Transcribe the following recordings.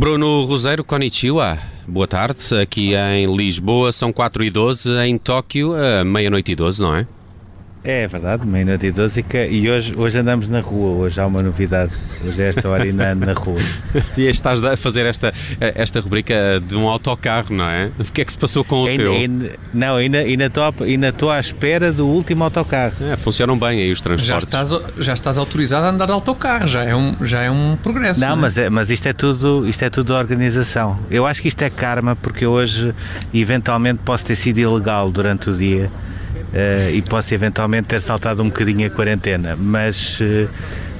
Bruno Roseiro, konnichiwa. Boa tarde. Aqui em Lisboa são 4 e 12 em Tóquio, meia-noite e 12, não é? É verdade, meia-noite e 12 e hoje, hoje andamos na rua, hoje há uma novidade, hoje é esta hora ainda ando na rua. e estás a fazer esta, esta rubrica de um autocarro, não é? O que é que se passou com o ainda, teu? Ainda, não, ainda, ainda, estou, ainda estou à espera do último autocarro. É, funcionam bem aí os transportes. Já estás, já estás autorizado a andar de autocarro, já é um, já é um progresso. Não, não é? Mas, é, mas isto, é tudo, isto é tudo organização. Eu acho que isto é karma porque hoje eventualmente posso ter sido ilegal durante o dia uh, e posso eventualmente ter saltado um bocadinho a quarentena, mas, uh,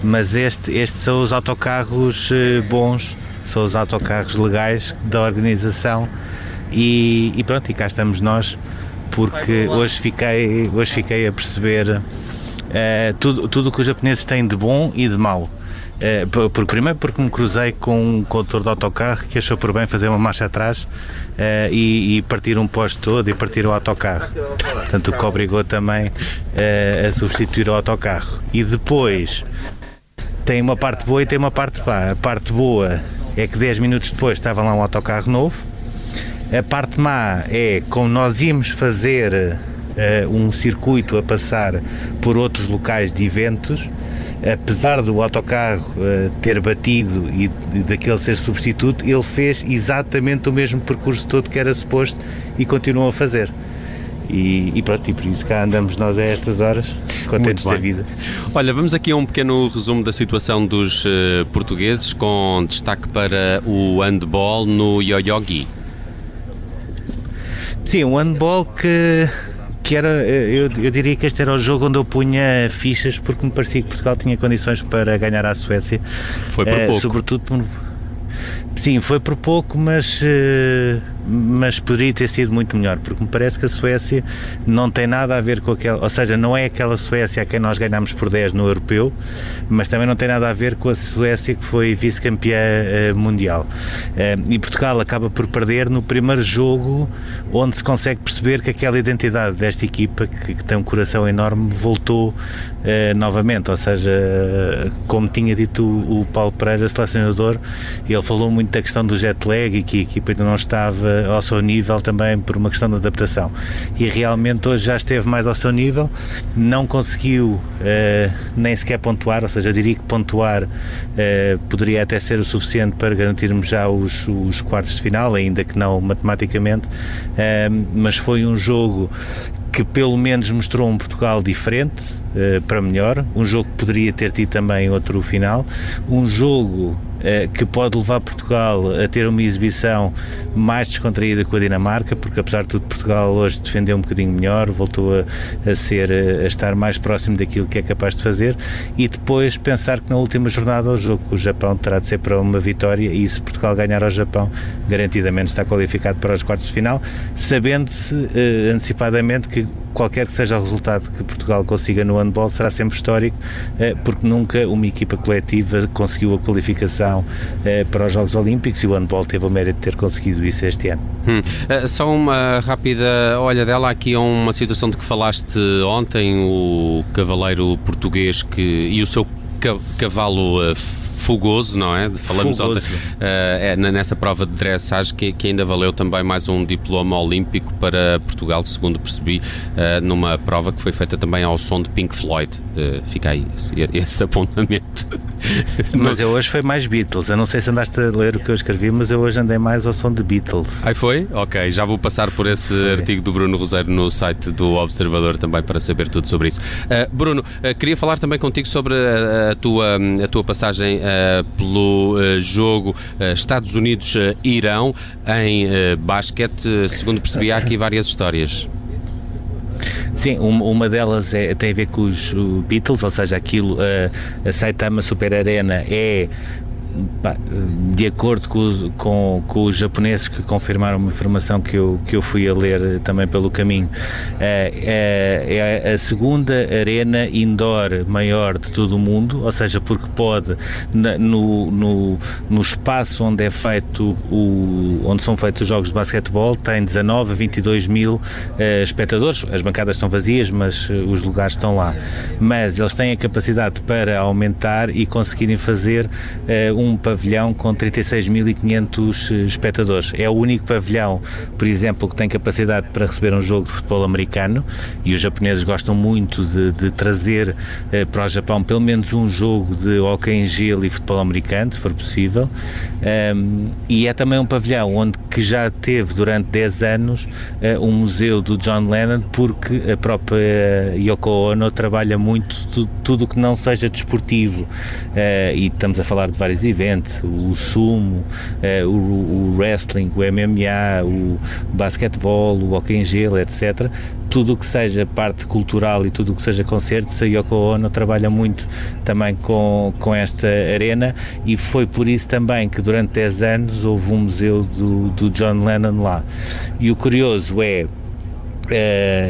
mas este, estes são os autocarros uh, bons, são os autocarros legais da organização. E, e pronto, e cá estamos nós, porque hoje fiquei, hoje fiquei a perceber tudo, tudo o que os japoneses têm de bom e de mau. É, por, primeiro porque me cruzei com um condutor de autocarro que achou por bem fazer uma marcha atrás é, e, e, partir um posto todo e partir o autocarro. Portanto, o que obrigou também é, a substituir o autocarro. E depois tem uma parte boa e tem uma parte má. A parte boa é que 10 minutos depois estava lá um autocarro novo. A parte má é como nós íamos fazer uh, um circuito a passar por outros locais de eventos apesar do autocarro uh, ter batido e daquele ser substituto, ele fez exatamente o mesmo percurso todo que era suposto e continuou a fazer. E, e, pronto, e por isso cá andamos nós a estas horas, contentes da vida. Olha, vamos aqui a um pequeno resumo da situação dos uh, portugueses, com destaque para o handball no Yoyogi. Sim, o handball que que era, eu, eu, diria que este era o jogo onde eu punha fichas porque me parecia que Portugal tinha condições para ganhar à Suécia. Foi por pouco. Sobretudo por, Sim, foi por pouco, mas, eh, mas poderia ter sido muito melhor, porque me parece que a Suécia não tem nada a ver com aquela, ou seja, não é aquela Suécia a quem nós ganhámos por 10 no europeu, mas também não tem nada a ver com a Suécia que foi vice-campeã eh, mundial. Eh, e Portugal acaba por perder no primeiro jogo, onde se consegue perceber que aquela identidade desta equipa, que, que tem um coração enorme, voltou novamente, ou seja, como tinha dito o, o Paulo Pereira, selecionador, ele falou muito da questão do jet lag e que a equipa ainda não estava ao seu nível também por uma questão de adaptação. E realmente hoje já esteve mais ao seu nível, não conseguiu uh, nem sequer pontuar, ou seja, diria que pontuar uh, poderia até ser o suficiente para garantirmos já os, os quartos de final, ainda que não matematicamente, mas foi um jogo que pelo menos mostrou um Portugal diferente para melhor, um jogo que poderia ter tido também outro final, um jogo que pode levar Portugal a ter uma exibição mais descontraída com a Dinamarca, porque apesar de tudo Portugal hoje defendeu um bocadinho melhor, voltou a, a ser a estar mais próximo daquilo que é capaz de fazer e depois pensar que na última jornada o jogo o Japão terá de ser para uma vitória e se Portugal ganhar ao Japão, garantidamente está qualificado para os quartos de final, sabendo-se uh, antecipadamente que qualquer que seja o resultado que Portugal consiga no handball será sempre histórico, eh, porque nunca uma equipa coletiva conseguiu a qualificação eh, para os Jogos Olímpicos e o handball teve o mérito de ter conseguido isso este ano. Hum. Eh, só uma rápida olha dela aqui a uma situação de que falaste ontem, o cavaleiro português que, e o seu cavalo Fogoso, não é? Falamos Fogoso. Ontem, uh, é, nessa prova de dressage que, que, ainda valeu também mais um diploma olímpico para Portugal, segundo percebi, uh, numa prova que foi feita também ao som de Pink Floyd. Uh, fica aí esse, esse apontamento. mas eu hoje foi mais Beatles. Eu não sei se andaste a ler o que eu escrevi, mas eu hoje andei mais ao som de Beatles. Aí foi? Ok, já vou passar por esse foi. artigo do Bruno Roseiro no site do Observador também para saber tudo sobre isso. Bruno, queria falar também contigo sobre a, a tua, a tua passagem uh, pelo uh, jogo uh, Estados Unidos-Irão em basquete. Segundo percebi, há aqui várias histórias. Sim, uma delas é, tem a ver com os Beatles, ou seja, aquilo, a Saitama Super Arena é de acordo com, com, com, os japoneses que confirmaram uma informação que eu, que eu fui a ler também pelo caminho, é, é, é a segunda arena indoor maior de todo o mundo, ou seja, porque pode, no, no, no espaço onde é feito o, onde são feitos os jogos de basquetebol, tem 19 a 22 mil uh, espectadores. As bancadas estão vazias, mas os lugares estão lá. Mas eles têm a capacidade para aumentar e conseguirem fazer uh, um pavilhão com 36.500 espectadores. É o único pavilhão, por exemplo, que tem capacidade para receber um jogo de futebol americano e os japoneses gostam muito de, de trazer uh, para o Japão pelo menos um jogo de hockey em gelo e futebol americano, se for possível. Um, e é também um pavilhão onde que já teve durante 10 anos uh, um museu do John Lennon, porque a própria Yoko Ono trabalha muito tudo o que não seja desportivo. Uh, e estamos a falar de vários eventos: o sumo, uh, o, o, wrestling, o MMA, o basquetebol, o hockey em gelo, etc. Tudo o que seja parte cultural e tudo o que seja concertos, a Yoko Ono trabalha muito também com, com esta arena e foi por isso também que durante 10 anos houve um museu do, do John Lennon lá. E o curioso é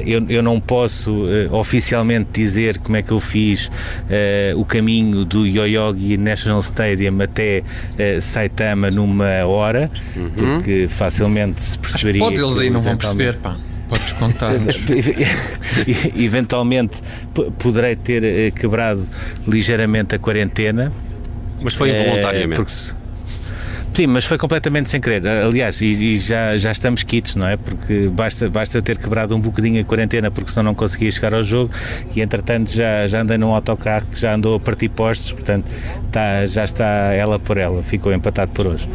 eu, eu, não posso uh, oficialmente dizer como é que eu fiz uh, o caminho do Yoyogi National Stadium até Saitama numa hora, uhum. porque facilmente se perceberia. Podes eles aí não vão perceber, pá. Podes contar. eventualmente poderei ter quebrado ligeiramente a quarentena. Mas foi involuntariamente. Porque, Sim, mas foi completamente sem querer. Aliás, e, e, já, já estamos quites, não é? Porque basta, basta ter quebrado um bocadinho a quarentena porque senão não conseguia chegar ao jogo e entretanto já, já andei num autocarro que já andou a partir postos, portanto tá, já está ela por ela, ficou empatado por hoje.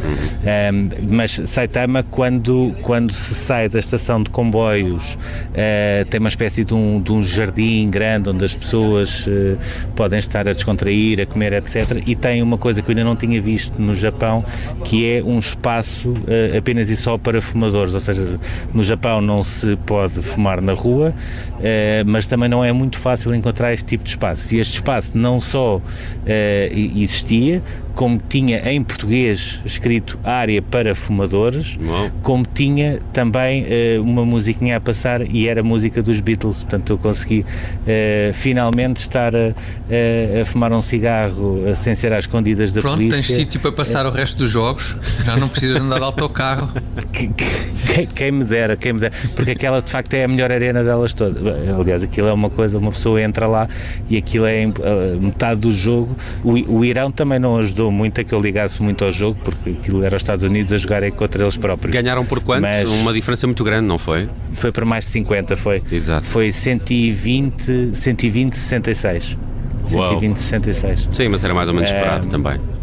Um, mas Saitama, quando, quando se sai da estação de comboios, uh, tem uma espécie de um, de um jardim grande onde as pessoas uh, podem estar a descontrair, a comer, etc. E tem uma coisa que eu ainda não tinha visto no Japão, que é um espaço uh, apenas e só para fumadores, ou seja, no Japão não se pode fumar na rua, uh, mas também não é muito fácil encontrar este tipo de espaço. E este espaço não só uh, existia, como tinha em português escrito área para fumadores, como tinha também uh, uma musiquinha a passar e era música dos Beatles. Portanto, eu consegui uh, finalmente estar a, a, a, fumar um cigarro sem ser às escondidas da Pronto, polícia. Pronto, tens sítio para passar o resto dos jogos, já não precisas andar de autocarro. quem, quem, me dera, quem me dera, porque aquela de facto é a melhor arena delas todas. Aliás, aquilo é uma coisa, uma pessoa entra lá e aquilo é uh, metade do jogo. O, o Irão também não ajudou muito a que eu ligasse muito ao jogo, porque aquilo era os Estados Unidos a jogarem contra eles próprios. Ganharam por quanto? Mas Uma diferença muito grande, não foi? Foi por mais de 50, foi. Exato. Foi 120, 120 66. Uau. 120 66. Sim, mas era mais ou menos esperado é, também.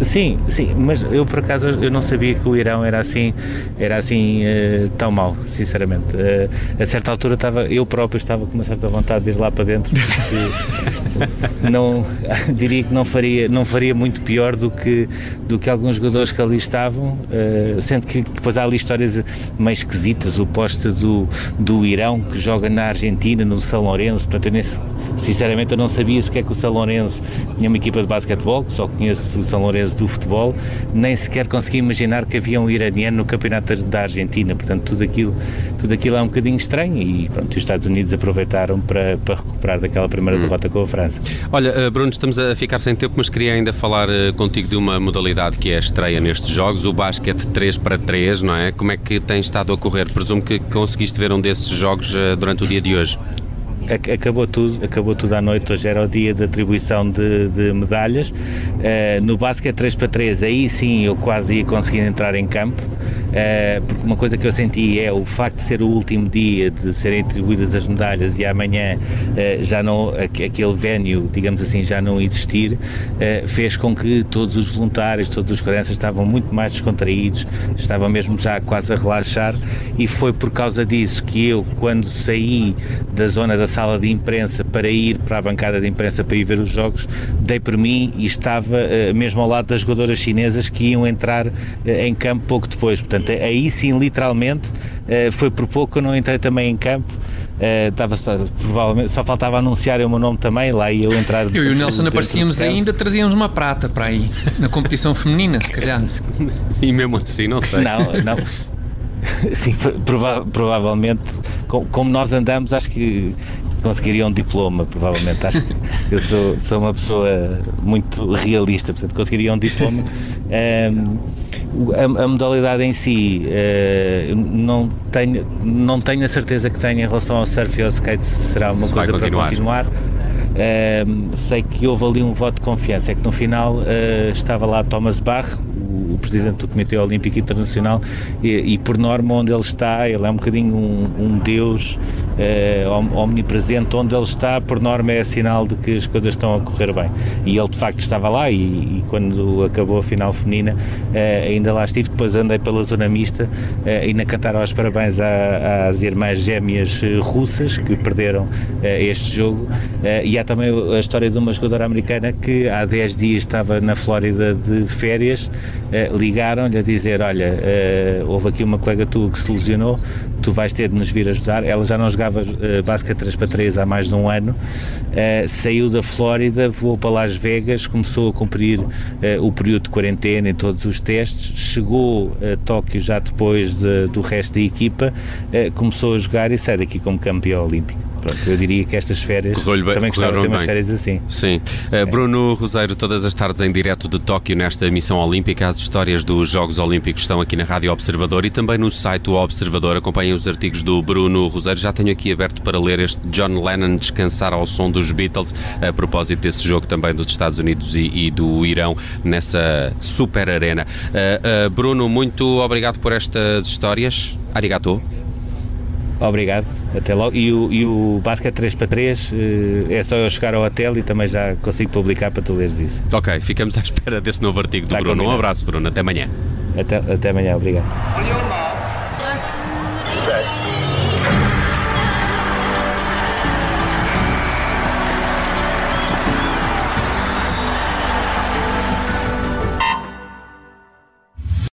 Sim, sim, mas eu por acaso eu não sabia que o Irão era assim, era assim uh, tão mau, sinceramente. Uh, a certa altura estava, eu próprio estava com uma certa vontade de ir lá para dentro, porque não diria que não faria, não faria muito pior do que do que alguns jogadores que ali estavam, uh, sendo que depois há ali histórias meio esquisitas, o poste do, do Irão que joga na Argentina, no São Lourenço, portanto eu nesse, sinceramente eu não sabia sequer que o São Lourenço tinha uma equipa de basquetebol, só conheço o São Lourenço do futebol, nem sequer consegui imaginar que havia um iraniano no campeonato da Argentina, portanto tudo aquilo, tudo aquilo é um bocadinho estranho e pronto, os Estados Unidos aproveitaram para, para recuperar daquela primeira hum. derrota com a França. Olha, eh, Bruno, estamos a ficar sem tempo, mas queria ainda falar eh, contigo de uma modalidade que é a estreia nestes jogos, o basquete 3 para 3, não é? Como é que tem estado a correr? Presumo que conseguiste ver um desses jogos eh, durante o dia de hoje acabou tudo, acabou tudo à noite, hoje era o dia de atribuição de, de medalhas. Uh, no basquete 3 para 3, aí sim eu quase ia conseguir entrar em campo, porque uma coisa que eu senti é o facto de ser o último dia de serem atribuídas as medalhas e amanhã uh, já não, aquele venue, digamos assim, já não existir, fez com que todos os voluntários, todos os crianças estavam muito mais descontraídos, estavam mesmo já quase a relaxar e foi por causa disso que eu, quando saí da zona da sala de imprensa para ir para a bancada de imprensa para ir ver os jogos, dei por mim e estava mesmo ao lado das jogadoras chinesas que iam entrar em campo pouco depois. Portanto, aí sim, literalmente, uh, foi por pouco que eu não entrei também em campo. Uh, só, provavelmente só faltava anunciar o meu nome também, lá e eu entrar. Eu e o Nelson aparecíamos ainda, trazíamos uma prata para aí, na competição feminina, se calhar. E mesmo assim, não sei. Não, não. Sim, prova provavelmente, como nós andamos, acho que conseguiria um diploma, provavelmente. Acho que eu sou, sou uma pessoa muito realista, portanto, conseguiria um diploma. Um, a, a, modalidade em si, uh, não, tenho, não tenho a certeza que tenha em relação ao surf e ao skate, será uma Se coisa para continuar. Uh, sei que houve ali um voto de confiança, é que no final uh, estava lá Thomas Bach, o, presidente do Comitê Olímpico Internacional, e, e, por norma onde ele está, ele é um bocadinho um, um deus uh, omnipresente, onde ele está, por norma é sinal de que as coisas estão a correr bem. E ele de facto estava lá e, e quando acabou a final feminina ainda lá estive, depois andei pela zona mista e na cantar aos parabéns à, às irmãs gêmeas russas que perderam este jogo. E há também a história de uma jogadora americana que há 10 dias estava na Flórida de férias, ligaram-lhe a dizer: Olha, uh, houve aqui uma colega tua que se lesionou, tu vais ter de nos vir ajudar. Ela já não jogava uh, basquete 3 para 3 há mais de um ano, saiu da Flórida, voou para Las Vegas, começou a cumprir o período de quarentena e todos os testes, chegou a Tóquio já depois de, do resto da equipa, começou a jogar e sai daqui como campeão olímpico. Pronto, eu diria que estas férias bem, também gostava de ter umas bem. férias assim. Sim. Uh, Bruno Roseiro, todas as tardes em direto de Tóquio nesta missão olímpica, as histórias dos Jogos Olímpicos estão aqui na Rádio Observador e também no site do Observador. Acompanhem os artigos do Bruno Roseiro. Já tenho aqui aberto para ler este John Lennon descansar ao som dos Beatles, a propósito desse jogo também dos Estados Unidos e, e do Irão nessa super arena. Uh, uh, Bruno, muito obrigado por estas histórias. Arigato. Obrigado, até logo. E o, e o Basket 3 para 3 eh, é só eu chegar ao hotel e também já consigo publicar para tu leres isso. Ok, ficamos à espera desse novo artigo do tá Bruno. Combinado. Um abraço, Bruno. Até amanhã. Até, até amanhã, obrigado.